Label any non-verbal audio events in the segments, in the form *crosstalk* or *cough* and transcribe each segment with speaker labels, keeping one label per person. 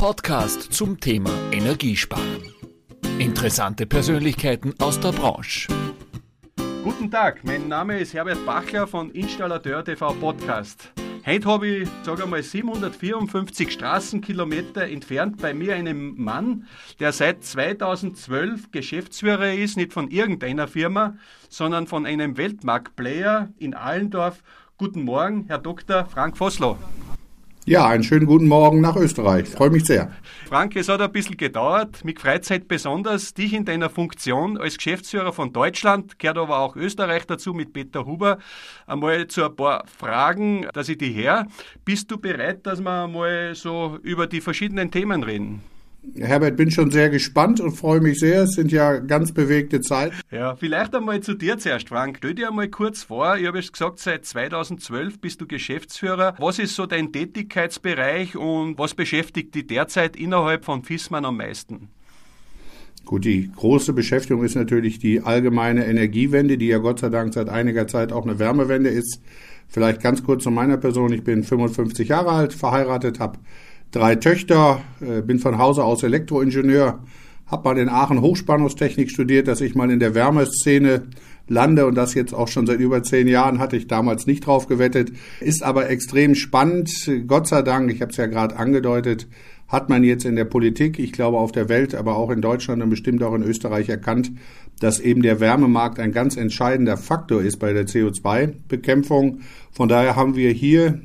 Speaker 1: Podcast zum Thema Energiesparen. Interessante Persönlichkeiten aus der Branche.
Speaker 2: Guten Tag, mein Name ist Herbert Bachler von Installateur TV Podcast. Heute habe ich, sage mal, 754 Straßenkilometer entfernt bei mir einen Mann, der seit 2012 Geschäftsführer ist, nicht von irgendeiner Firma, sondern von einem Weltmarktplayer in Allendorf. Guten Morgen, Herr Dr. Frank Vossloh.
Speaker 3: Ja, einen schönen guten Morgen nach Österreich. Freue mich sehr.
Speaker 2: Frank, es hat ein bisschen gedauert. Mich freut es besonders, dich in deiner Funktion als Geschäftsführer von Deutschland, gehört aber auch Österreich dazu mit Peter Huber, einmal zu ein paar Fragen, dass ich die her. Bist du bereit, dass wir einmal so über die verschiedenen Themen reden?
Speaker 3: Herbert, bin schon sehr gespannt und freue mich sehr. Es sind ja ganz bewegte Zeiten.
Speaker 2: Ja, vielleicht einmal zu dir zuerst, Frank. Stell dir einmal kurz vor. Ich habe es gesagt, seit 2012 bist du Geschäftsführer. Was ist so dein Tätigkeitsbereich und was beschäftigt dich derzeit innerhalb von FISMAN am meisten?
Speaker 3: Gut, die große Beschäftigung ist natürlich die allgemeine Energiewende, die ja Gott sei Dank seit einiger Zeit auch eine Wärmewende ist. Vielleicht ganz kurz zu meiner Person. Ich bin 55 Jahre alt, verheiratet, habe drei Töchter, äh, bin von Hause aus Elektroingenieur, habe mal in Aachen Hochspannungstechnik studiert, dass ich mal in der Wärmeszene lande und das jetzt auch schon seit über zehn Jahren hatte ich damals nicht drauf gewettet. Ist aber extrem spannend. Gott sei Dank, ich habe es ja gerade angedeutet, hat man jetzt in der Politik, ich glaube auf der Welt, aber auch in Deutschland und bestimmt auch in Österreich erkannt, dass eben der Wärmemarkt ein ganz entscheidender Faktor ist bei der CO2-Bekämpfung. Von daher haben wir hier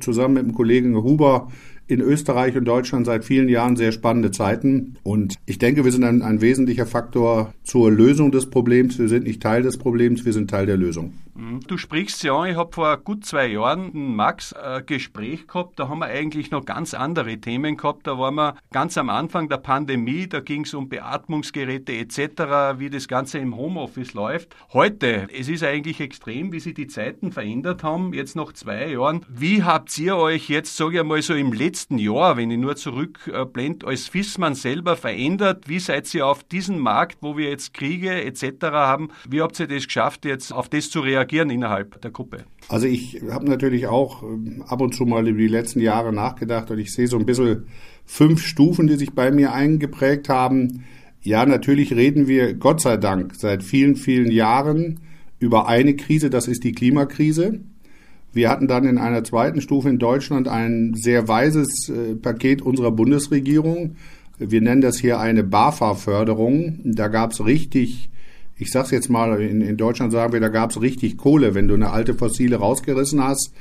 Speaker 3: zusammen mit dem Kollegen Huber in Österreich und Deutschland seit vielen Jahren sehr spannende Zeiten. Und ich denke, wir sind ein, ein wesentlicher Faktor zur Lösung des Problems. Wir sind nicht Teil des Problems, wir sind Teil der Lösung.
Speaker 2: Mhm. Du sprichst ja, ich habe vor gut zwei Jahren ein Gespräch gehabt, da haben wir eigentlich noch ganz andere Themen gehabt. Da waren wir ganz am Anfang der Pandemie, da ging es um Beatmungsgeräte etc., wie das Ganze im Homeoffice läuft. Heute, es ist eigentlich extrem, wie sich die Zeiten verändert haben, jetzt nach zwei Jahren. Wie habt ihr euch jetzt, sage ich mal so im letzten Jahr, wenn ich nur zurückblende, als FISMAN selber verändert? Wie seid ihr auf diesen Markt, wo wir jetzt Kriege etc. haben, wie habt ihr das geschafft, jetzt auf das zu reagieren? reagieren innerhalb der Gruppe?
Speaker 3: Also ich habe natürlich auch ähm, ab und zu mal über die letzten Jahre nachgedacht und ich sehe so ein bisschen fünf Stufen, die sich bei mir eingeprägt haben. Ja, natürlich reden wir Gott sei Dank seit vielen, vielen Jahren über eine Krise, das ist die Klimakrise. Wir hatten dann in einer zweiten Stufe in Deutschland ein sehr weises äh, Paket unserer Bundesregierung. Wir nennen das hier eine BAFA-Förderung. Da gab es richtig ich sag's jetzt mal, in, in Deutschland sagen wir, da gab's richtig Kohle, wenn du eine alte fossile rausgerissen hast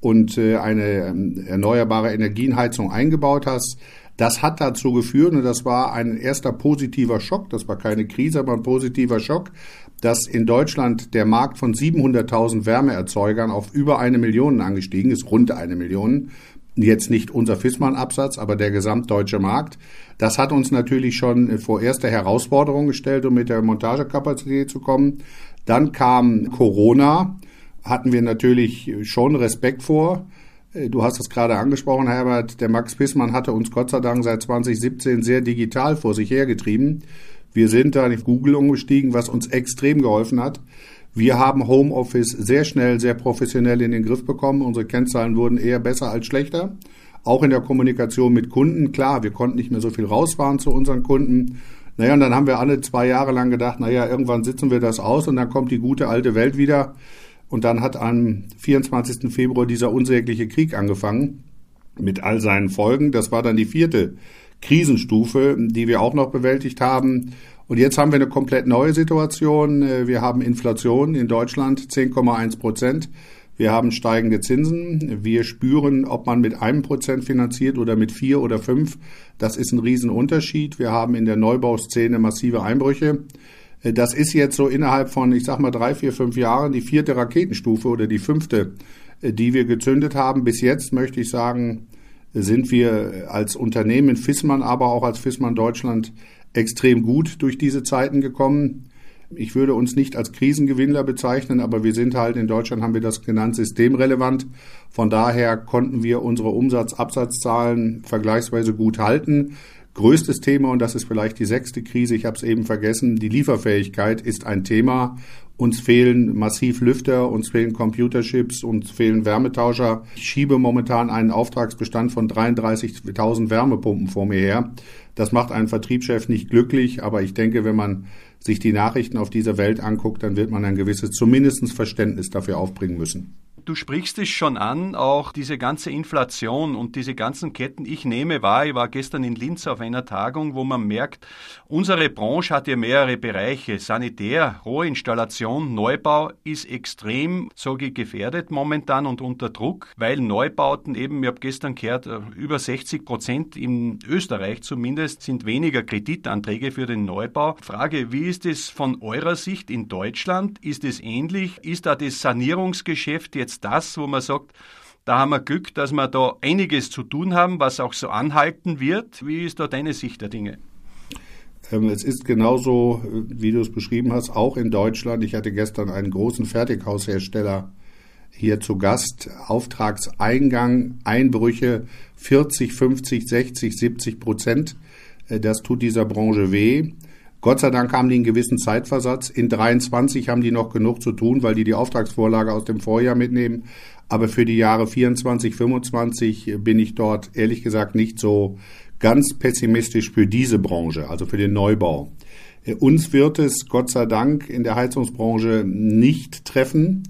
Speaker 3: und äh, eine ähm, erneuerbare Energienheizung eingebaut hast. Das hat dazu geführt, und das war ein erster positiver Schock, das war keine Krise, aber ein positiver Schock, dass in Deutschland der Markt von 700.000 Wärmeerzeugern auf über eine Million angestiegen ist, rund eine Million jetzt nicht unser Fissmann-Absatz, aber der gesamtdeutsche Markt. Das hat uns natürlich schon vor erste Herausforderungen gestellt, um mit der Montagekapazität zu kommen. Dann kam Corona, hatten wir natürlich schon Respekt vor. Du hast es gerade angesprochen, Herbert. Der Max Pissmann hatte uns Gott sei Dank seit 2017 sehr digital vor sich hergetrieben. Wir sind da auf Google umgestiegen, was uns extrem geholfen hat. Wir haben Homeoffice sehr schnell, sehr professionell in den Griff bekommen. Unsere Kennzahlen wurden eher besser als schlechter. Auch in der Kommunikation mit Kunden. Klar, wir konnten nicht mehr so viel rausfahren zu unseren Kunden. Naja, und dann haben wir alle zwei Jahre lang gedacht, naja, irgendwann sitzen wir das aus und dann kommt die gute alte Welt wieder. Und dann hat am 24. Februar dieser unsägliche Krieg angefangen mit all seinen Folgen. Das war dann die vierte Krisenstufe, die wir auch noch bewältigt haben. Und jetzt haben wir eine komplett neue Situation. Äh, wir haben Inflation in Deutschland 10,1 Prozent. Wir haben steigende Zinsen. Wir spüren, ob man mit einem Prozent finanziert oder mit vier oder fünf. Das ist ein Riesenunterschied. Wir haben in der Neubauszene massive Einbrüche. Äh, das ist jetzt so innerhalb von, ich sag mal, drei, vier, fünf Jahren die vierte Raketenstufe oder die fünfte, äh, die wir gezündet haben. Bis jetzt möchte ich sagen, sind wir als Unternehmen Fissmann, aber auch als Fissmann Deutschland extrem gut durch diese Zeiten gekommen. Ich würde uns nicht als Krisengewinnler bezeichnen, aber wir sind halt in Deutschland haben wir das genannt systemrelevant. Von daher konnten wir unsere Umsatz-Absatzzahlen vergleichsweise gut halten. Größtes Thema, und das ist vielleicht die sechste Krise, ich habe es eben vergessen, die Lieferfähigkeit ist ein Thema. Uns fehlen massiv Lüfter, uns fehlen Computerships, uns fehlen Wärmetauscher. Ich schiebe momentan einen Auftragsbestand von 33.000 Wärmepumpen vor mir her. Das macht einen Vertriebschef nicht glücklich, aber ich denke, wenn man sich die Nachrichten auf dieser Welt anguckt, dann wird man ein gewisses zumindest Verständnis dafür aufbringen müssen.
Speaker 2: Du sprichst es schon an, auch diese ganze Inflation und diese ganzen Ketten. Ich nehme wahr, ich war gestern in Linz auf einer Tagung, wo man merkt, unsere Branche hat ja mehrere Bereiche. Sanitär, Rohinstallation, Neubau ist extrem, sage ich, gefährdet momentan und unter Druck, weil Neubauten eben, ich habe gestern gehört, über 60 Prozent in Österreich zumindest sind weniger Kreditanträge für den Neubau. Frage, wie ist es von eurer Sicht in Deutschland? Ist es ähnlich? Ist da das Sanierungsgeschäft jetzt jetzt das, wo man sagt, da haben wir Glück, dass wir da einiges zu tun haben, was auch so anhalten wird. Wie ist da deine Sicht der Dinge?
Speaker 3: Ähm, es ist genauso, wie du es beschrieben hast, auch in Deutschland. Ich hatte gestern einen großen Fertighaushersteller hier zu Gast. Auftragseingang, Einbrüche 40, 50, 60, 70 Prozent. Äh, das tut dieser Branche weh. Gott sei Dank haben die einen gewissen Zeitversatz. In 23 haben die noch genug zu tun, weil die die Auftragsvorlage aus dem Vorjahr mitnehmen. Aber für die Jahre 24, 25 bin ich dort ehrlich gesagt nicht so ganz pessimistisch für diese Branche, also für den Neubau. Uns wird es Gott sei Dank in der Heizungsbranche nicht treffen,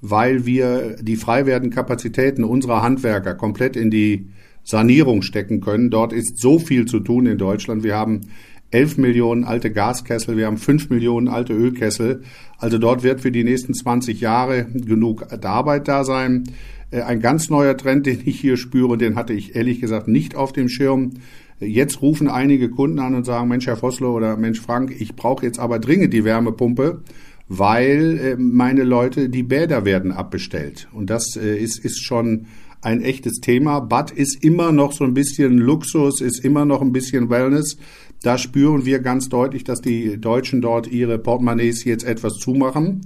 Speaker 3: weil wir die frei werdenden Kapazitäten unserer Handwerker komplett in die Sanierung stecken können. Dort ist so viel zu tun in Deutschland. Wir haben 11 Millionen alte Gaskessel, wir haben 5 Millionen alte Ölkessel. Also dort wird für die nächsten 20 Jahre genug Arbeit da sein. Äh, ein ganz neuer Trend, *laughs* den ich hier spüre, den hatte ich ehrlich gesagt nicht auf dem Schirm. Jetzt rufen einige Kunden an und sagen, Mensch, Herr Vossler oder Mensch, Frank, ich brauche jetzt aber dringend die Wärmepumpe, weil äh, meine Leute, die Bäder werden abbestellt. Und das äh, ist, ist schon ein echtes Thema. Bad ist immer noch so ein bisschen Luxus, ist immer noch ein bisschen Wellness. Da spüren wir ganz deutlich, dass die Deutschen dort ihre Portemonnaies jetzt etwas zumachen.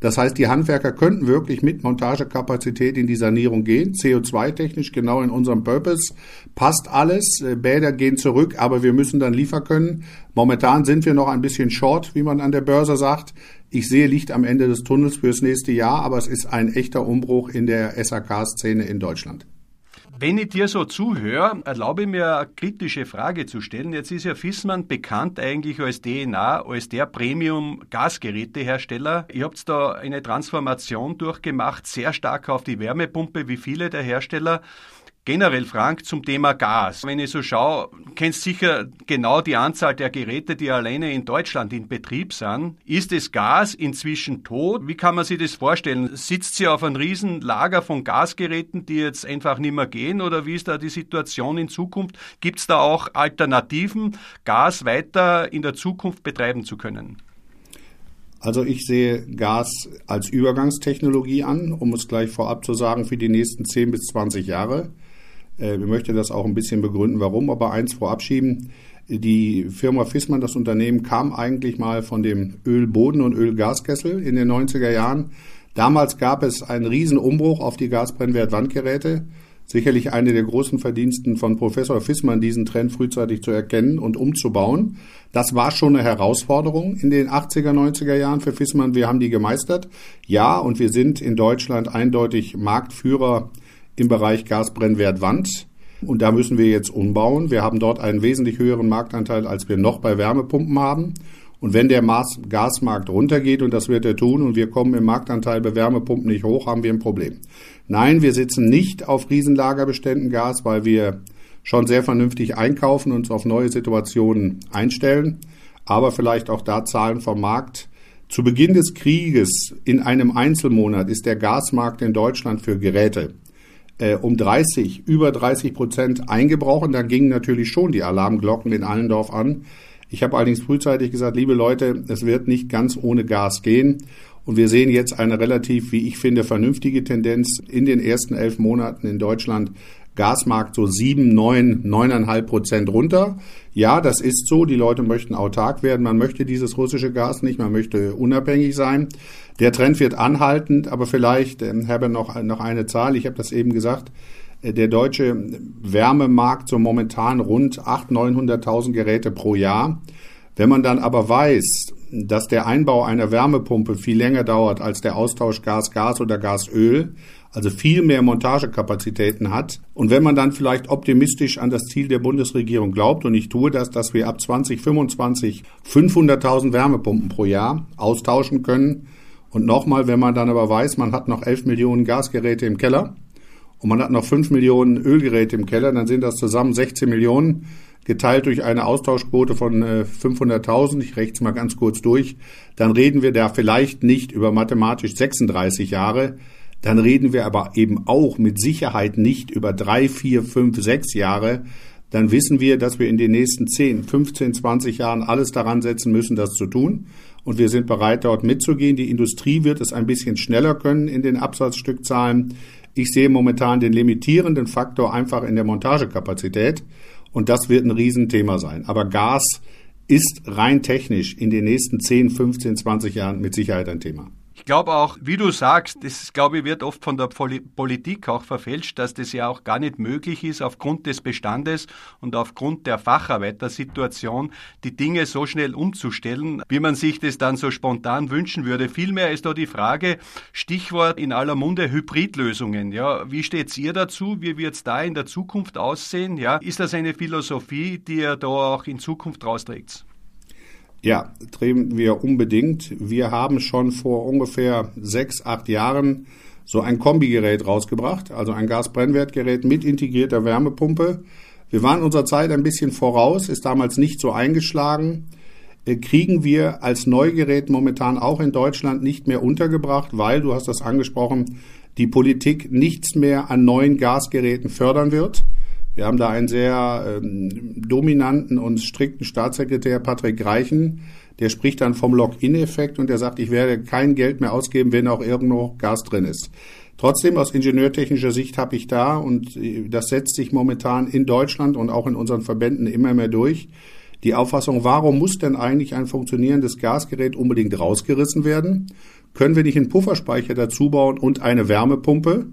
Speaker 3: Das heißt, die Handwerker könnten wirklich mit Montagekapazität in die Sanierung gehen. CO2-technisch genau in unserem Purpose. Passt alles. Bäder gehen zurück, aber wir müssen dann liefern können. Momentan sind wir noch ein bisschen short, wie man an der Börse sagt. Ich sehe Licht am Ende des Tunnels fürs nächste Jahr, aber es ist ein echter Umbruch in der SAK-Szene in Deutschland.
Speaker 2: Wenn ich dir so zuhöre, erlaube ich mir eine kritische Frage zu stellen. Jetzt ist ja Fissmann bekannt eigentlich als DNA, als der Premium-Gasgerätehersteller. Ihr habt da eine Transformation durchgemacht, sehr stark auf die Wärmepumpe, wie viele der Hersteller. Generell, Frank, zum Thema Gas. Wenn ich so schaue, kennst sicher genau die Anzahl der Geräte, die alleine in Deutschland in Betrieb sind. Ist das Gas inzwischen tot? Wie kann man sich das vorstellen? Sitzt sie auf einem riesen Lager von Gasgeräten, die jetzt einfach nicht mehr gehen? Oder wie ist da die Situation in Zukunft? Gibt es da auch Alternativen, Gas weiter in der Zukunft betreiben zu können?
Speaker 3: Also ich sehe Gas als Übergangstechnologie an, um es gleich vorab zu sagen, für die nächsten 10 bis 20 Jahre. Äh, ich möchte das auch ein bisschen begründen, warum, aber eins vorab schieben. Die Firma Fissmann, das Unternehmen, kam eigentlich mal von dem Ölboden- und Ölgaskessel in den 90er Jahren. Damals gab es einen riesen Umbruch auf die Gasbrennwertwandgeräte. Sicherlich eine der großen Verdiensten von Professor Fissmann, diesen Trend frühzeitig zu erkennen und umzubauen. Das war schon eine Herausforderung in den 80er, 90er Jahren für Fissmann. Wir haben die gemeistert. Ja, und wir sind in Deutschland eindeutig Marktführer im Bereich Gasbrennwert Wand. Und da müssen wir jetzt umbauen. Wir haben dort einen wesentlich höheren Marktanteil, als wir noch bei Wärmepumpen haben. Und wenn der Gasmarkt runtergeht, und das wird er tun, und wir kommen im Marktanteil bei Wärmepumpen nicht hoch, haben wir ein Problem. Nein, wir sitzen nicht auf Riesenlagerbeständen Gas, weil wir schon sehr vernünftig einkaufen und uns auf neue Situationen einstellen. Aber vielleicht auch da Zahlen vom Markt. Zu Beginn des Krieges in einem Einzelmonat ist der Gasmarkt in Deutschland für Geräte äh, um 30, über 30 Prozent eingebrochen. Dann gingen natürlich schon die Alarmglocken in Allendorf an. Ich habe allerdings frühzeitig gesagt, liebe Leute, es wird nicht ganz ohne Gas gehen. Und wir sehen jetzt eine relativ, wie ich finde, vernünftige Tendenz in den ersten elf Monaten in Deutschland Gasmarkt so sieben, neun, neuneinhalb Prozent runter. Ja, das ist so. Die Leute möchten autark werden. Man möchte dieses russische Gas nicht. Man möchte unabhängig sein. Der Trend wird anhaltend, aber vielleicht, äh, Herbert, noch, noch eine Zahl. Ich habe das eben gesagt. Äh, der deutsche Wärmemarkt so momentan rund 800.000, 900.000 Geräte pro Jahr. Wenn man dann aber weiß, dass der Einbau einer Wärmepumpe viel länger dauert als der Austausch Gas-Gas oder Gas-Öl, also viel mehr Montagekapazitäten hat. Und wenn man dann vielleicht optimistisch an das Ziel der Bundesregierung glaubt, und ich tue das, dass wir ab 2025 500.000 Wärmepumpen pro Jahr austauschen können, und nochmal, wenn man dann aber weiß, man hat noch 11 Millionen Gasgeräte im Keller und man hat noch 5 Millionen Ölgeräte im Keller, dann sind das zusammen 16 Millionen geteilt durch eine Austauschquote von 500.000, äh, ich rechne es mal ganz kurz durch, dann reden wir da vielleicht nicht über mathematisch 36 Jahre, dann reden wir aber eben auch mit Sicherheit nicht über drei, vier, fünf, sechs Jahre. Dann wissen wir, dass wir in den nächsten 10, 15, 20 Jahren alles daran setzen müssen, das zu tun. Und wir sind bereit, dort mitzugehen. Die Industrie wird es ein bisschen schneller können in den Absatzstückzahlen. Ich sehe momentan den limitierenden Faktor einfach in der Montagekapazität. Und das wird ein Riesenthema sein. Aber Gas ist rein technisch in den nächsten 10, 15, 20 Jahren mit Sicherheit ein Thema.
Speaker 2: Ich glaube auch, wie du sagst, das glaube ich wird oft von der Politik auch verfälscht, dass das ja auch gar nicht möglich ist, aufgrund des Bestandes und aufgrund der Facharbeitersituation die Dinge so schnell umzustellen, wie man sich das dann so spontan wünschen würde. Vielmehr ist da die Frage, Stichwort in aller Munde Hybridlösungen. Ja, wie steht's ihr dazu? Wie wird's da in der Zukunft aussehen? Ja, ist das eine Philosophie, die ihr da auch in Zukunft rausträgt?
Speaker 3: Ja, drehen wir unbedingt. Wir haben schon vor ungefähr sechs, acht Jahren so ein Kombigerät rausgebracht, also ein Gasbrennwertgerät mit integrierter Wärmepumpe. Wir waren unserer Zeit ein bisschen voraus, ist damals nicht so eingeschlagen. Äh, kriegen wir als Neugerät momentan auch in Deutschland nicht mehr untergebracht, weil, du hast das angesprochen, die Politik nichts mehr an neuen Gasgeräten fördern wird. Wir haben da einen sehr ähm, dominanten und strikten Staatssekretär, Patrick Reichen, der spricht dann vom Lock-in-Effekt und der sagt, ich werde kein Geld mehr ausgeben, wenn auch irgendwo Gas drin ist. Trotzdem aus ingenieurtechnischer Sicht habe ich da, und äh, das setzt sich momentan in Deutschland und auch in unseren Verbänden immer mehr durch, die Auffassung, warum muss denn eigentlich ein funktionierendes Gasgerät unbedingt rausgerissen werden? Können wir nicht einen Pufferspeicher dazu bauen und eine Wärmepumpe?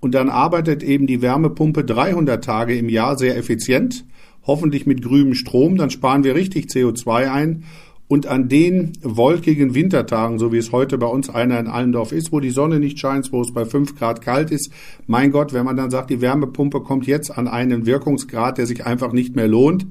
Speaker 3: Und dann arbeitet eben die Wärmepumpe 300 Tage im Jahr sehr effizient, hoffentlich mit grünem Strom, dann sparen wir richtig CO2 ein. Und an den wolkigen Wintertagen, so wie es heute bei uns einer in Allendorf ist, wo die Sonne nicht scheint, wo es bei fünf Grad kalt ist, mein Gott, wenn man dann sagt, die Wärmepumpe kommt jetzt an einen Wirkungsgrad, der sich einfach nicht mehr lohnt,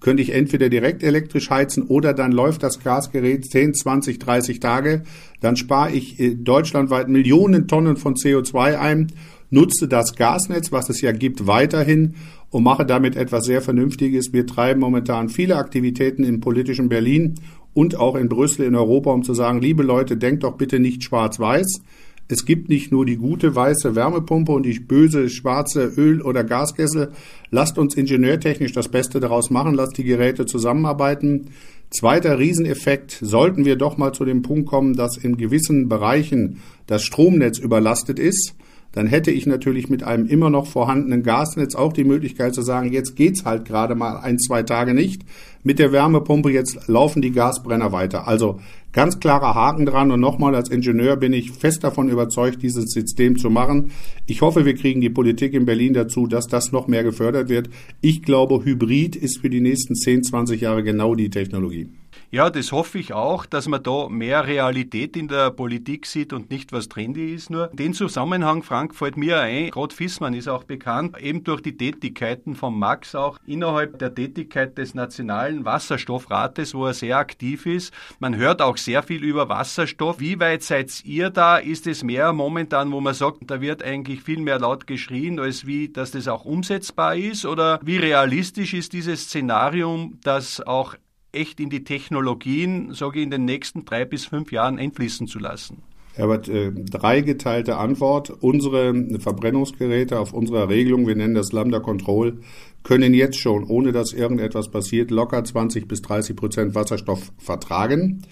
Speaker 3: könnte ich entweder direkt elektrisch heizen oder dann läuft das Gasgerät 10, 20, 30 Tage. Dann spare ich äh, deutschlandweit Millionen Tonnen von CO2 ein nutze das Gasnetz, was es ja gibt, weiterhin und mache damit etwas sehr Vernünftiges. Wir treiben momentan viele Aktivitäten im politischen Berlin und auch in Brüssel in Europa, um zu sagen, liebe Leute, denkt doch bitte nicht schwarz-weiß. Es gibt nicht nur die gute weiße Wärmepumpe und die böse schwarze Öl- oder Gaskessel. Lasst uns ingenieurtechnisch das Beste daraus machen, lasst die Geräte zusammenarbeiten. Zweiter Rieseneffekt, sollten wir doch mal zu dem Punkt kommen, dass in gewissen Bereichen das Stromnetz überlastet ist, dann hätte ich natürlich mit einem immer noch vorhandenen Gasnetz auch die Möglichkeit zu sagen, jetzt geht's halt gerade mal ein, zwei Tage nicht. Mit der Wärmepumpe jetzt laufen die Gasbrenner weiter. Also ganz klarer Haken dran und nochmal als Ingenieur bin ich fest davon überzeugt, dieses System zu machen. Ich hoffe, wir kriegen die Politik in Berlin dazu, dass das noch mehr gefördert wird. Ich glaube, Hybrid ist für die nächsten 10, 20 Jahre genau die Technologie.
Speaker 2: Ja, das hoffe ich auch, dass man da mehr Realität in der Politik sieht und nicht was trendy ist. Nur den Zusammenhang, Frank, fällt mir ein, Rot Fissmann ist auch bekannt, eben durch die Tätigkeiten von Max auch innerhalb der Tätigkeit des Nationalen Wasserstoffrates, wo er sehr aktiv ist. Man hört auch sehr viel über Wasserstoff. Wie weit seid ihr da? Ist es mehr momentan, wo man sagt, da wird eigentlich viel mehr laut geschrien, als wie, dass das auch umsetzbar ist? Oder wie realistisch ist dieses Szenarium, dass auch echt in die Technologien, sage ich, in den nächsten drei bis fünf Jahren einfließen zu lassen?
Speaker 3: Herbert, äh, dreigeteilte Antwort. Unsere Verbrennungsgeräte auf unserer Regelung, wir nennen das Lambda Control, können jetzt schon, ohne dass irgendetwas passiert, locker 20 bis 30 Prozent Wasserstoff vertragen.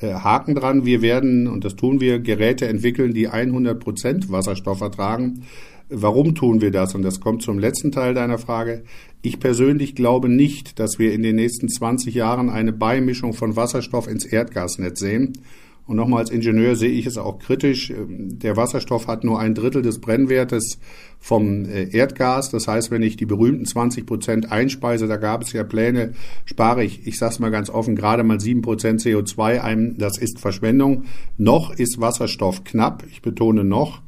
Speaker 3: Äh, Haken dran, wir werden, und das tun wir, Geräte entwickeln, die 100 Prozent Wasserstoff vertragen. Warum tun wir das? Und das kommt zum letzten Teil deiner Frage. Ich persönlich glaube nicht, dass wir in den nächsten 20 Jahren eine Beimischung von Wasserstoff ins Erdgasnetz sehen, Und nochmal als Ingenieur sehe ich es auch kritisch. Der Wasserstoff hat nur ein Drittel des Brennwertes vom äh, Erdgas. Das heißt, wenn ich die berühmten 20 Prozent einspeise, da gab es ja Pläne, spare ich, ich sage es mal ganz offen, gerade mal 7 Prozent CO2 ein. Das ist Verschwendung. Noch ist Wasserstoff knapp. Ich betone noch.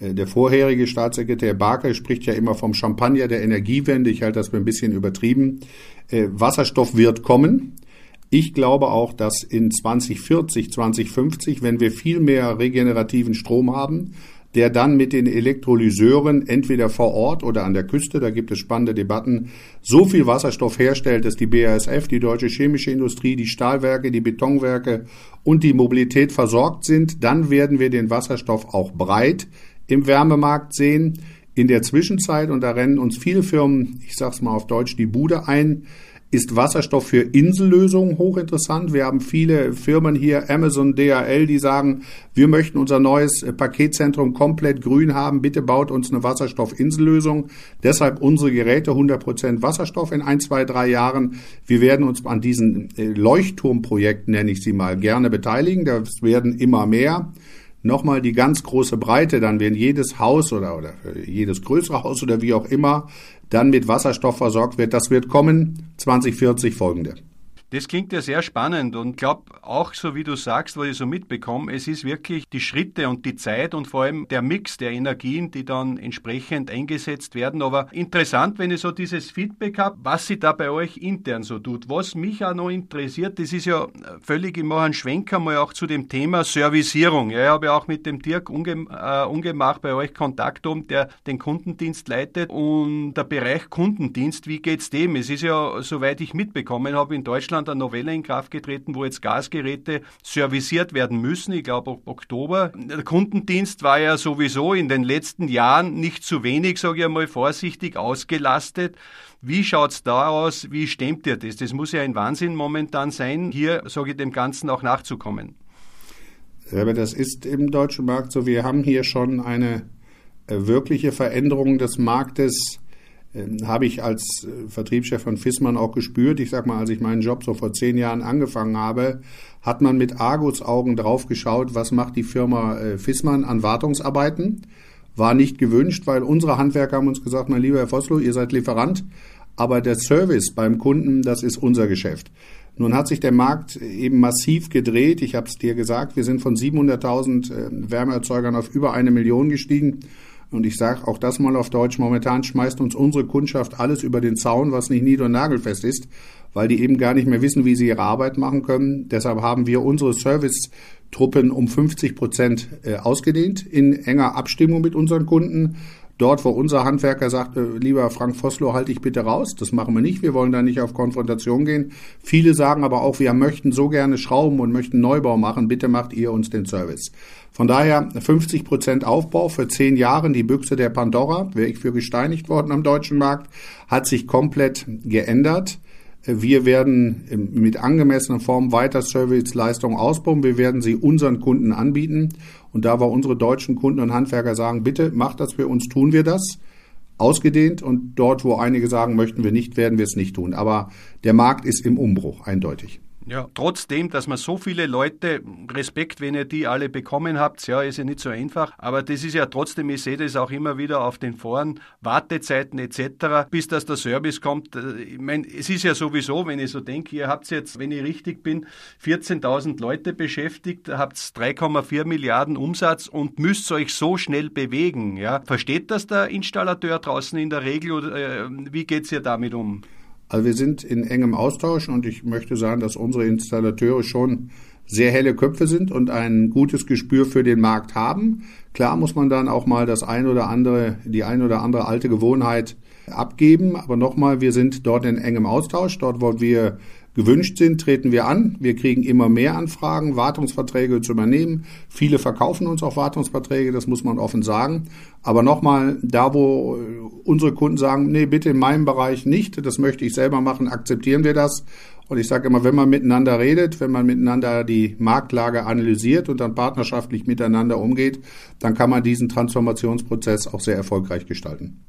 Speaker 3: Äh, der vorherige Staatssekretär Barker spricht ja immer vom Champagner der Energiewende. Ich halte das für ein bisschen übertrieben. Äh, Wasserstoff wird kommen. Ich glaube auch, dass in 2040, 2050, wenn wir viel mehr regenerativen Strom haben, der dann mit den Elektrolyseuren entweder vor Ort oder an der Küste, da gibt es spannende Debatten, so viel Wasserstoff herstellt, dass die BASF, die deutsche chemische Industrie, die Stahlwerke, die Betonwerke und die Mobilität versorgt sind, dann werden wir den Wasserstoff auch breit im Wärmemarkt sehen. In der Zwischenzeit, und da rennen uns viele Firmen, ich sag's mal auf Deutsch, die Bude ein, ist Wasserstoff für Insellösungen hochinteressant. Wir haben viele Firmen hier, Amazon, DHL, die sagen, wir möchten unser neues Paketzentrum komplett grün haben. Bitte baut uns eine Wasserstoffinsellösung. Deshalb unsere Geräte 100% Wasserstoff in ein, zwei, drei Jahren. Wir werden uns an diesen äh, Leuchtturmprojekten, nenne ich sie mal, gerne beteiligen. Das werden immer mehr nochmal die ganz große Breite, dann wenn jedes Haus oder, oder jedes größere Haus oder wie auch immer dann mit Wasserstoff versorgt wird, das wird kommen 2040 folgende.
Speaker 2: Das klingt ja sehr spannend und ich glaube auch, so wie du sagst, was ich so mitbekomme, es ist wirklich die Schritte und die Zeit und vor allem der Mix der Energien, die dann entsprechend eingesetzt werden. Aber interessant, wenn ich so dieses Feedback habe, was sich da bei euch intern so tut. Was mich auch noch interessiert, das ist ja völlig, ich mache einen Schwenker mal auch zu dem Thema Servicierung. Ja, ich habe ja auch mit dem Dirk Unge, äh, Ungemacht bei euch Kontakt um, der den Kundendienst leitet und der Bereich Kundendienst, wie geht's dem? Es ist ja, soweit ich mitbekommen habe, in Deutschland Deutschland eine Novelle in Kraft getreten, wo jetzt Gasgeräte serviciert werden müssen. Ich glaube Oktober. Der Kundendienst war ja sowieso in den letzten Jahren nicht zu wenig, sage ich einmal vorsichtig, ausgelastet. Wie schaut's da aus? Wie stemmt ihr das? Das muss ja ein Wahnsinn momentan sein, hier, sage ich, dem Ganzen auch nachzukommen.
Speaker 3: Das ist im deutschen Markt so. Wir haben hier schon eine äh, wirkliche Veränderung des Marktes habe ich als äh, Vertriebschef von Fissmann auch gespürt. Ich sag mal, als ich meinen Job so vor zehn Jahren angefangen habe, hat man mit Argusaugen drauf geschaut, was macht die Firma äh, Fissmann an Wartungsarbeiten. War nicht gewünscht, weil unsere Handwerker haben uns gesagt, mein lieber Herr Vossloh, ihr seid Lieferant, aber der Service beim Kunden, das ist unser Geschäft. Nun hat sich der Markt eben massiv gedreht. Ich habe es dir gesagt, wir sind von 700.000 äh, Wärmeerzeugern auf über eine Million gestiegen. Und ich sage auch das mal auf Deutsch, momentan schmeißt uns unsere Kundschaft alles über den Zaun, was nicht nied- und nagelfest ist, weil die eben gar nicht mehr wissen, wie sie ihre Arbeit machen können. Deshalb haben wir unsere Service-Truppen um 50 Prozent äh, ausgedehnt in enger Abstimmung mit unseren Kunden. Dort, wo unser Handwerker sagt, äh, lieber Frank Vossloh, halte ich bitte raus. Das machen wir nicht. Wir wollen da nicht auf Konfrontation gehen. Viele sagen aber auch, wir möchten so gerne schrauben und möchten Neubau machen. Bitte macht ihr uns den Service. Von daher 50 Prozent Aufbau für zehn Jahre. Die Büchse der Pandora, wäre ich für gesteinigt worden am deutschen Markt, hat sich komplett geändert. Wir werden mit angemessener Form weiter Serviceleistungen ausbauen. Wir werden sie unseren Kunden anbieten. Und da wir unsere deutschen Kunden und Handwerker sagen, bitte macht das für uns, tun wir das. Ausgedehnt und dort, wo einige sagen, möchten wir nicht, werden wir es nicht tun. Aber der Markt ist im Umbruch, eindeutig.
Speaker 2: Ja, trotzdem, dass man so viele Leute, Respekt, wenn ihr die alle bekommen habt, ja, ist ja nicht so einfach, aber das ist ja trotzdem, ich sehe das auch immer wieder auf den Foren, Wartezeiten etc., bis dass der Service kommt. Äh, ich meine, es ist ja sowieso, wenn ich so denke, ihr habt jetzt, wenn ich richtig bin, 14.000 Leute beschäftigt, habt 3,4 Milliarden Umsatz und müsst euch so schnell bewegen. Ja. Versteht das der Installateur draußen in der Regel oder äh, wie geht's ihr damit um?
Speaker 3: Also wir sind in engem Austausch und ich möchte sagen, dass unsere Installateure schon sehr helle Köpfe sind und ein gutes Gespür für den Markt haben. Klar muss man dann auch mal das ein oder andere, die ein oder andere alte Gewohnheit abgeben. Aber nochmal, wir sind dort in engem Austausch. Dort, wo wir gewünscht sind, treten wir an. Wir kriegen immer mehr Anfragen, Wartungsverträge zu übernehmen. Viele verkaufen uns auch Wartungsverträge, das muss man offen sagen. Aber nochmal, da wo unsere Kunden sagen, nee, bitte in meinem Bereich nicht, das möchte ich selber machen, akzeptieren wir das. Und ich sage immer, wenn man miteinander redet, wenn man miteinander die Marktlage analysiert und dann partnerschaftlich miteinander umgeht, dann kann man diesen Transformationsprozess auch sehr erfolgreich gestalten.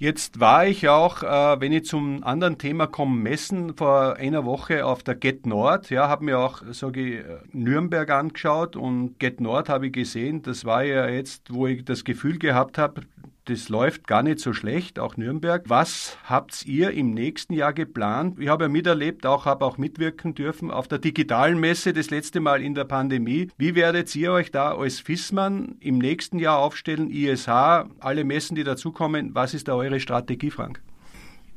Speaker 2: Jetzt war ich auch, äh, wenn ich zum anderen Thema komme, messen vor einer Woche auf der Get Nord. Ja, habe mir auch, sage ich, Nürnberg angeschaut und Get Nord habe ich gesehen. Das war ja jetzt, wo ich das Gefühl gehabt habe, das läuft gar nicht so schlecht, auch Nürnberg. Was habt ihr im nächsten Jahr geplant? Ich habe ja miterlebt, auch habe auch mitwirken dürfen auf der digitalen Messe das letzte Mal in der Pandemie. Wie werdet ihr euch da als FISMAN im nächsten Jahr aufstellen? ISH, alle Messen, die dazukommen. Was ist da eure Strategie, Frank?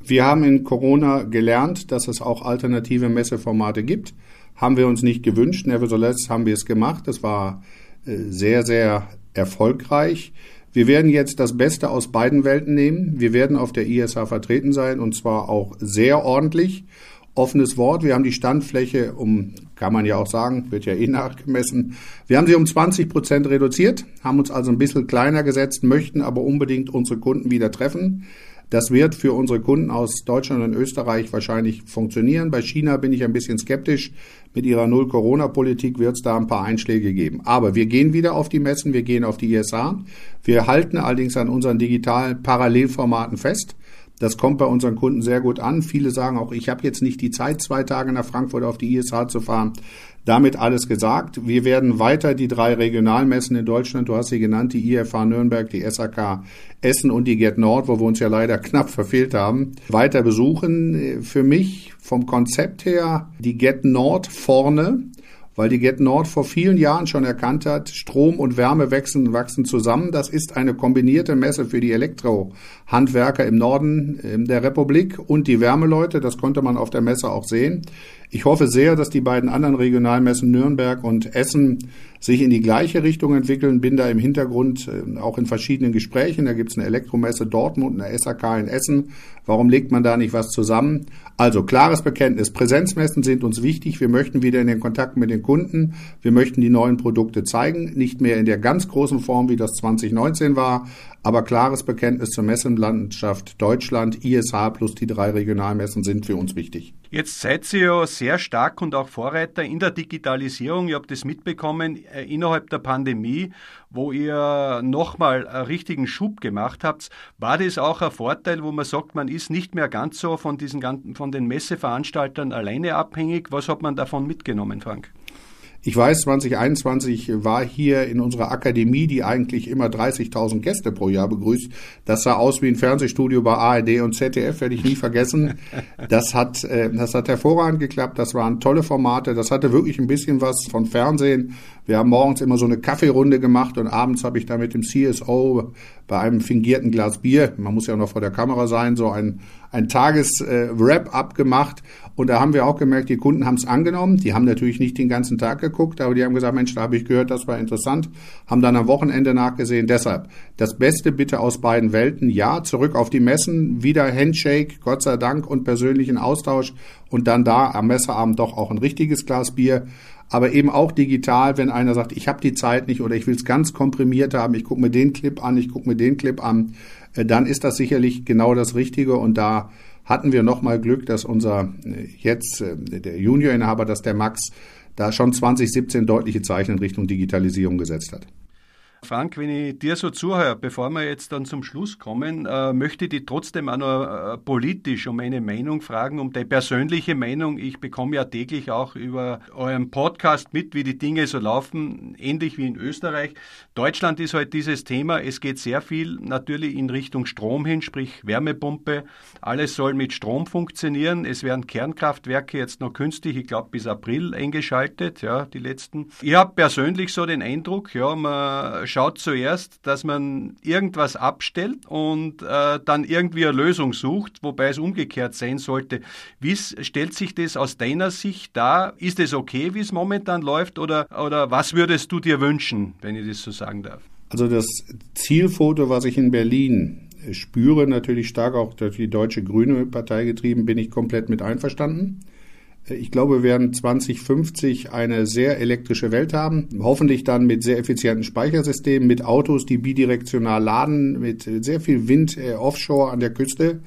Speaker 3: Wir haben in Corona gelernt, dass es auch alternative Messeformate gibt. Haben wir uns nicht gewünscht. Nevertheless haben wir es gemacht. Das war äh, sehr, sehr erfolgreich. Wir werden jetzt das Beste aus beiden Welten nehmen. Wir werden auf der ISH vertreten sein und zwar auch sehr ordentlich. Offenes Wort. Wir haben die Standfläche um, kann man ja auch sagen, wird ja eh *laughs* nachgemessen. Wir haben sie um 20 Prozent reduziert, haben uns also ein bisschen kleiner gesetzt, möchten aber unbedingt unsere Kunden wieder treffen. Das wird für unsere Kunden aus Deutschland und Österreich wahrscheinlich funktionieren. Bei China bin ich ein bisschen skeptisch. Mit ihrer Null-Corona-Politik wird es da ein paar Einschläge geben. Aber wir gehen wieder auf die Messen, wir gehen auf die ISA. Wir halten allerdings an unseren digitalen Parallelformaten fest. Das kommt bei unseren Kunden sehr gut an. Viele sagen auch, ich habe jetzt nicht die Zeit, zwei Tage nach Frankfurt auf die ISH zu fahren. Damit alles gesagt. Wir werden weiter die drei Regionalmessen in Deutschland, du hast sie genannt, die IFA Nürnberg, die SAK Essen und die Get Nord, wo wir uns ja leider *laughs* knapp verfehlt haben, weiter besuchen. Für mich vom Konzept her die Get Nord vorne weil die Get Nord vor vielen Jahren schon erkannt hat, Strom und Wärme wachsen, wachsen zusammen. Das ist eine kombinierte Messe für die Elektrohandwerker im Norden der Republik und die Wärmeleute. Das konnte man auf der Messe auch sehen. Ich hoffe sehr, dass die beiden anderen Regionalmessen Nürnberg und Essen sich in die gleiche Richtung entwickeln. Bin da im Hintergrund äh, auch in verschiedenen Gesprächen. Da gibt es eine Elektromesse Dortmund, eine SAK in Essen. Warum legt man da nicht was zusammen? Also klares Bekenntnis. Präsenzmessen sind uns wichtig. Wir möchten wieder in den Kontakt mit den Kunden. Wir möchten die neuen Produkte zeigen. Nicht mehr in der ganz großen Form, wie das 2019 war, aber klares Bekenntnis zur Messenlandschaft Deutschland, ISH plus die drei Regionalmessen sind für uns wichtig.
Speaker 2: Jetzt seid ihr ja sehr stark und auch Vorreiter in der Digitalisierung. Ihr habt das mitbekommen äh, innerhalb der Pandemie, wo ihr nochmal einen richtigen Schub gemacht habt. War das auch ein Vorteil, wo man sagt, man ist nicht mehr ganz so von diesen von den Messeveranstaltern alleine abhängig? Was hat man davon mitgenommen, Frank?
Speaker 3: Ich weiß, 2021 war hier in unserer Akademie, die eigentlich immer 30.000 Gäste pro Jahr begrüßt. Das sah aus wie ein Fernsehstudio bei ARD und ZDF, werde ich nie vergessen. Das hat, äh, das hat hervorragend geklappt. Das waren tolle Formate. Das hatte wirklich ein bisschen was von Fernsehen. Wir haben morgens immer so eine Kaffeerunde gemacht und abends habe ich da mit dem CSO bei einem fingierten Glas Bier, man muss ja noch vor der Kamera sein, so ein, ein Tages-Wrap-up gemacht. Und da haben wir auch gemerkt, die Kunden haben es angenommen. Die haben natürlich nicht den ganzen Tag geguckt, aber die haben gesagt, Mensch, da habe ich gehört, das war interessant. Haben dann am Wochenende nachgesehen. Deshalb das Beste bitte aus beiden Welten. Ja, zurück auf die Messen, wieder Handshake, Gott sei Dank und persönlichen Austausch und dann da am Messeabend doch auch ein richtiges Glas Bier aber eben auch digital, wenn einer sagt, ich habe die Zeit nicht oder ich will es ganz komprimiert haben, ich gucke mir den Clip an, ich gucke mir den Clip an, äh, dann ist das sicherlich genau das Richtige und da hatten wir nochmal Glück, dass unser äh, jetzt äh, der Juniorinhaber, dass der Max da schon 2017 deutliche Zeichen in Richtung Digitalisierung gesetzt hat.
Speaker 2: Frank, wenn ich dir so zuhöre, bevor wir jetzt dann zum Schluss kommen, äh, möchte ich dich trotzdem auch noch äh, politisch um eine Meinung fragen, um deine persönliche Meinung. Ich bekomme ja täglich auch über euren Podcast mit, wie die Dinge so laufen, ähnlich wie in Österreich. Deutschland ist halt dieses Thema. Es geht sehr viel natürlich in Richtung Strom hin, sprich Wärmepumpe. Alles soll mit Strom funktionieren. Es werden Kernkraftwerke jetzt noch künstlich, ich glaube bis April eingeschaltet, ja, die letzten. Ich habe persönlich so den Eindruck, ja, man schaut zuerst, dass man irgendwas abstellt und äh, dann irgendwie eine Lösung sucht, wobei es umgekehrt sein sollte. Wie stellt sich das aus deiner Sicht dar? Ist es okay, wie es momentan läuft oder, oder was würdest du dir wünschen, wenn ich das so sagen darf?
Speaker 3: Also das Zielfoto, was ich in Berlin spüre, natürlich stark auch durch die Deutsche Grüne Partei getrieben, bin ich komplett mit einverstanden. Ich glaube, wir werden 2050 eine sehr elektrische Welt haben. Hoffentlich dann mit sehr effizienten Speichersystemen, mit Autos, die bidirektional laden, mit sehr viel Wind äh, offshore an der Küste.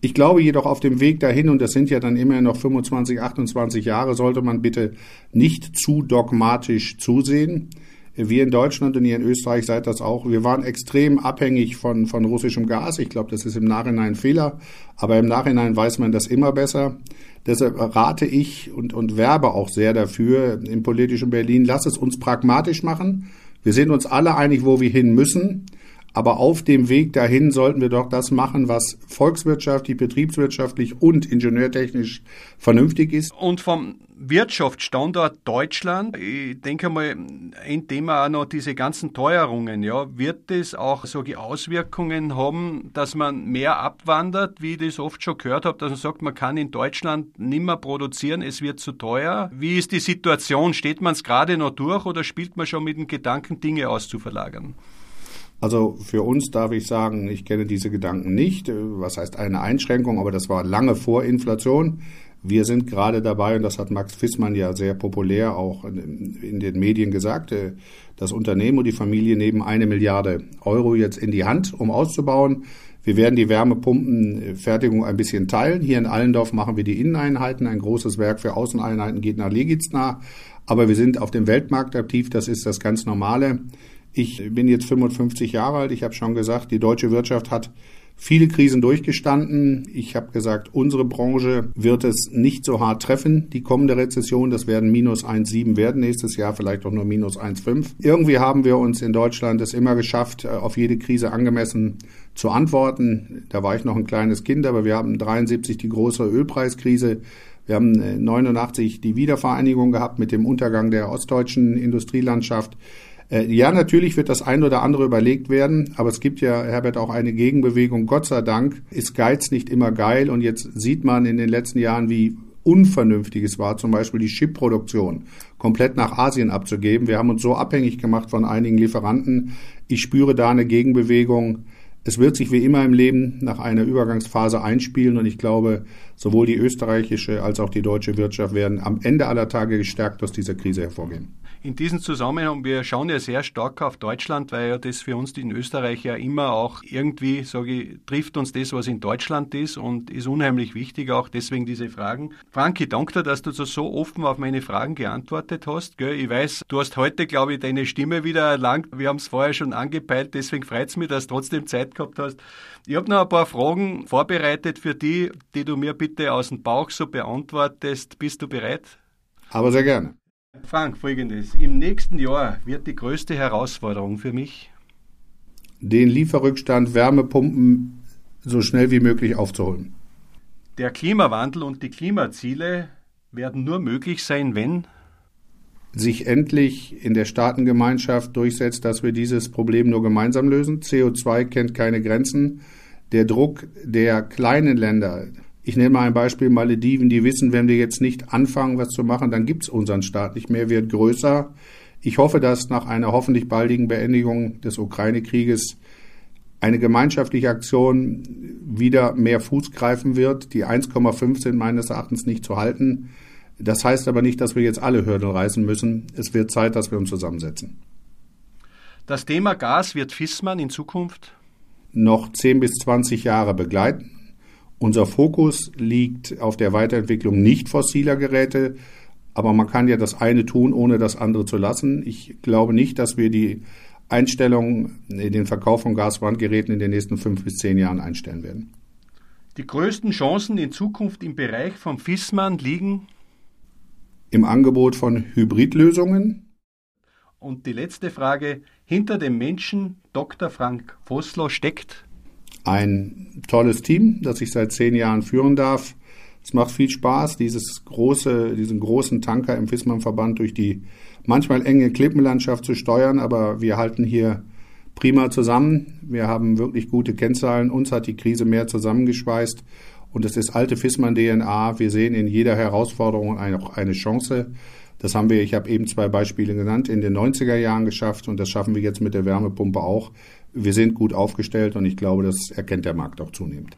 Speaker 3: Ich glaube jedoch auf dem Weg dahin, und das sind ja dann immer noch 25, 28 Jahre, sollte man bitte nicht zu dogmatisch zusehen. Wir in Deutschland und ihr in Österreich seid das auch. Wir waren extrem abhängig von, von russischem Gas. Ich glaube, das ist im Nachhinein ein Fehler. Aber im Nachhinein weiß man das immer besser. Deshalb rate ich und, und werbe auch sehr dafür im politischen Berlin, lass es uns pragmatisch machen. Wir sind uns alle einig, wo wir hin müssen. Aber auf dem Weg dahin sollten wir doch das machen, was volkswirtschaftlich, betriebswirtschaftlich und ingenieurtechnisch vernünftig ist.
Speaker 2: Und vom Wirtschaftsstandort Deutschland, ich denke mal, ein Thema auch noch diese ganzen Teuerungen, ja, wird das auch so Auswirkungen haben, dass man mehr abwandert, wie ich das oft schon gehört habe, dass man sagt, man kann in Deutschland nimmer produzieren, es wird zu teuer. Wie ist die Situation? Steht man es gerade noch durch oder spielt man schon mit dem Gedanken, Dinge auszuverlagern?
Speaker 3: Also für uns darf ich sagen, ich kenne diese Gedanken nicht. Was heißt eine Einschränkung? Aber das war lange vor Inflation. Wir sind gerade dabei, und das hat Max Fissmann ja sehr populär auch in den Medien gesagt, äh, das Unternehmen und die Familie nehmen eine Milliarde Euro jetzt in die Hand, um auszubauen. Wir werden die Wärmepumpenfertigung ein bisschen teilen. Hier in Allendorf machen wir die Inneneinheiten. Ein großes Werk für Außeneinheiten geht nach Legitznah. Aber wir sind auf dem Weltmarkt aktiv. Das ist das ganz Normale. Ich bin jetzt 55 Jahre alt. Ich habe schon gesagt, die deutsche Wirtschaft hat viele Krisen durchgestanden. Ich habe gesagt, unsere Branche wird es nicht so hart treffen, die kommende Rezession. Das werden minus 1,7 werden nächstes Jahr, vielleicht auch nur minus 1,5. Irgendwie haben wir uns in Deutschland es immer geschafft, auf jede Krise angemessen zu antworten. Da war ich noch ein kleines Kind, aber wir haben 73 die große Ölpreiskrise. Wir haben 89 die Wiedervereinigung gehabt mit dem Untergang der ostdeutschen Industrielandschaft. Äh, ja, natürlich wird das ein oder andere überlegt werden, aber es gibt ja, Herbert, auch eine Gegenbewegung. Gott sei Dank ist Geiz nicht immer geil und jetzt sieht man in den letzten Jahren, wie unvernünftig es war, zum Beispiel die Chipproduktion komplett nach Asien abzugeben. Wir haben uns so abhängig gemacht von einigen Lieferanten. Ich spüre da eine Gegenbewegung. Es wird sich wie immer im Leben nach einer Übergangsphase einspielen und ich glaube, sowohl die österreichische als auch die deutsche Wirtschaft werden am Ende aller Tage gestärkt aus dieser Krise hervorgehen
Speaker 2: in diesem Zusammenhang, wir schauen ja sehr stark auf Deutschland, weil ja das für uns in Österreich ja immer auch irgendwie, sage ich, trifft uns das, was in Deutschland ist und ist unheimlich wichtig, auch deswegen diese Fragen. Franki, danke dir, dass du so offen auf meine Fragen geantwortet hast. Ich weiß, du hast heute, glaube ich, deine Stimme wieder erlangt. Wir haben es vorher schon angepeilt, deswegen freut es mich, dass du trotzdem Zeit gehabt hast. Ich habe noch ein paar Fragen vorbereitet für die, die du mir bitte aus dem Bauch so beantwortest. Bist du bereit?
Speaker 3: Aber sehr gerne.
Speaker 2: Frank, folgendes. Im nächsten Jahr wird die größte Herausforderung für mich
Speaker 3: den Lieferrückstand Wärmepumpen so schnell wie möglich aufzuholen.
Speaker 2: Der Klimawandel und die Klimaziele werden nur möglich sein, wenn
Speaker 3: sich endlich in der Staatengemeinschaft durchsetzt, dass wir dieses Problem nur gemeinsam lösen. CO2 kennt keine Grenzen. Der Druck der kleinen Länder, ich nenne mal ein Beispiel Malediven, die wissen, wenn wir jetzt nicht anfangen, was zu machen, dann gibt es unseren Staat nicht mehr, wird größer. Ich hoffe, dass nach einer hoffentlich baldigen Beendigung des Ukraine-Krieges eine gemeinschaftliche Aktion wieder mehr Fuß greifen wird. Die 1,5 sind meines Erachtens nicht zu halten. Das heißt aber nicht, dass wir jetzt alle Hürden reißen müssen. Es wird Zeit, dass wir uns zusammensetzen.
Speaker 2: Das Thema Gas wird Fissmann in Zukunft
Speaker 3: noch 10 bis 20 Jahre begleiten. Unser Fokus liegt auf der Weiterentwicklung nicht fossiler Geräte, aber man kann ja das eine tun, ohne das andere zu lassen. Ich glaube nicht, dass wir die Einstellung in den Verkauf von Gasbrandgeräten in den nächsten fünf bis zehn Jahren einstellen werden.
Speaker 2: Die größten Chancen in Zukunft im Bereich von FISMAN liegen
Speaker 3: im Angebot von Hybridlösungen.
Speaker 2: Und die letzte Frage, hinter dem Menschen Dr. Frank Vossler steckt
Speaker 3: ein tolles Team, das ich seit zehn Jahren führen darf. Es macht viel Spaß, dieses große, diesen großen Tanker im Fissmann-Verband durch die manchmal enge Klippenlandschaft zu steuern, aber wir halten hier prima zusammen. Wir haben wirklich gute Kennzahlen. Uns hat die Krise mehr zusammengeschweißt und es ist alte Fissmann-DNA. Wir sehen in jeder Herausforderung auch eine Chance. Das haben wir, ich habe eben zwei Beispiele genannt, in den 90er Jahren geschafft und das schaffen wir jetzt mit der Wärmepumpe auch. Wir sind gut aufgestellt und ich glaube, das erkennt der Markt auch zunehmend.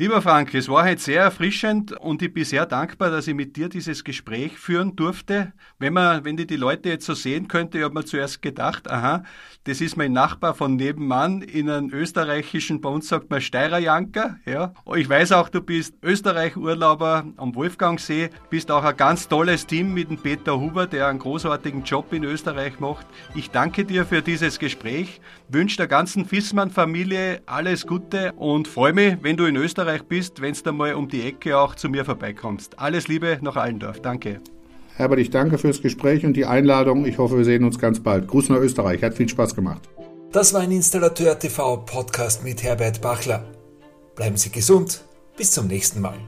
Speaker 2: Lieber Frank, es war heute sehr erfrischend und ich bin sehr dankbar, dass ich mit dir dieses Gespräch führen durfte. Wenn man, wenn die, die Leute jetzt so sehen könnte, ich habe mir zuerst gedacht, aha, das ist mein Nachbar von nebenan in einem österreichischen, bei uns sagt man Steirerjanker, ja. Ich weiß auch, du bist Österreich-Urlauber am Wolfgangsee, bist auch ein ganz tolles Team mit dem Peter Huber, der einen großartigen Job in Österreich macht. Ich danke dir für dieses Gespräch, wünsche der ganzen Fissmann-Familie alles Gute und freue mich, wenn du in Österreich Österreich bist, wenn du mal um die Ecke auch zu mir vorbeikommst. Alles Liebe nach Allendorf. Danke.
Speaker 3: Herbert, ich danke fürs Gespräch und die Einladung. Ich hoffe, wir sehen uns ganz bald. Gruß nach Österreich. Hat viel Spaß gemacht.
Speaker 1: Das war ein Installateur TV Podcast mit Herbert Bachler. Bleiben Sie gesund. Bis zum nächsten Mal.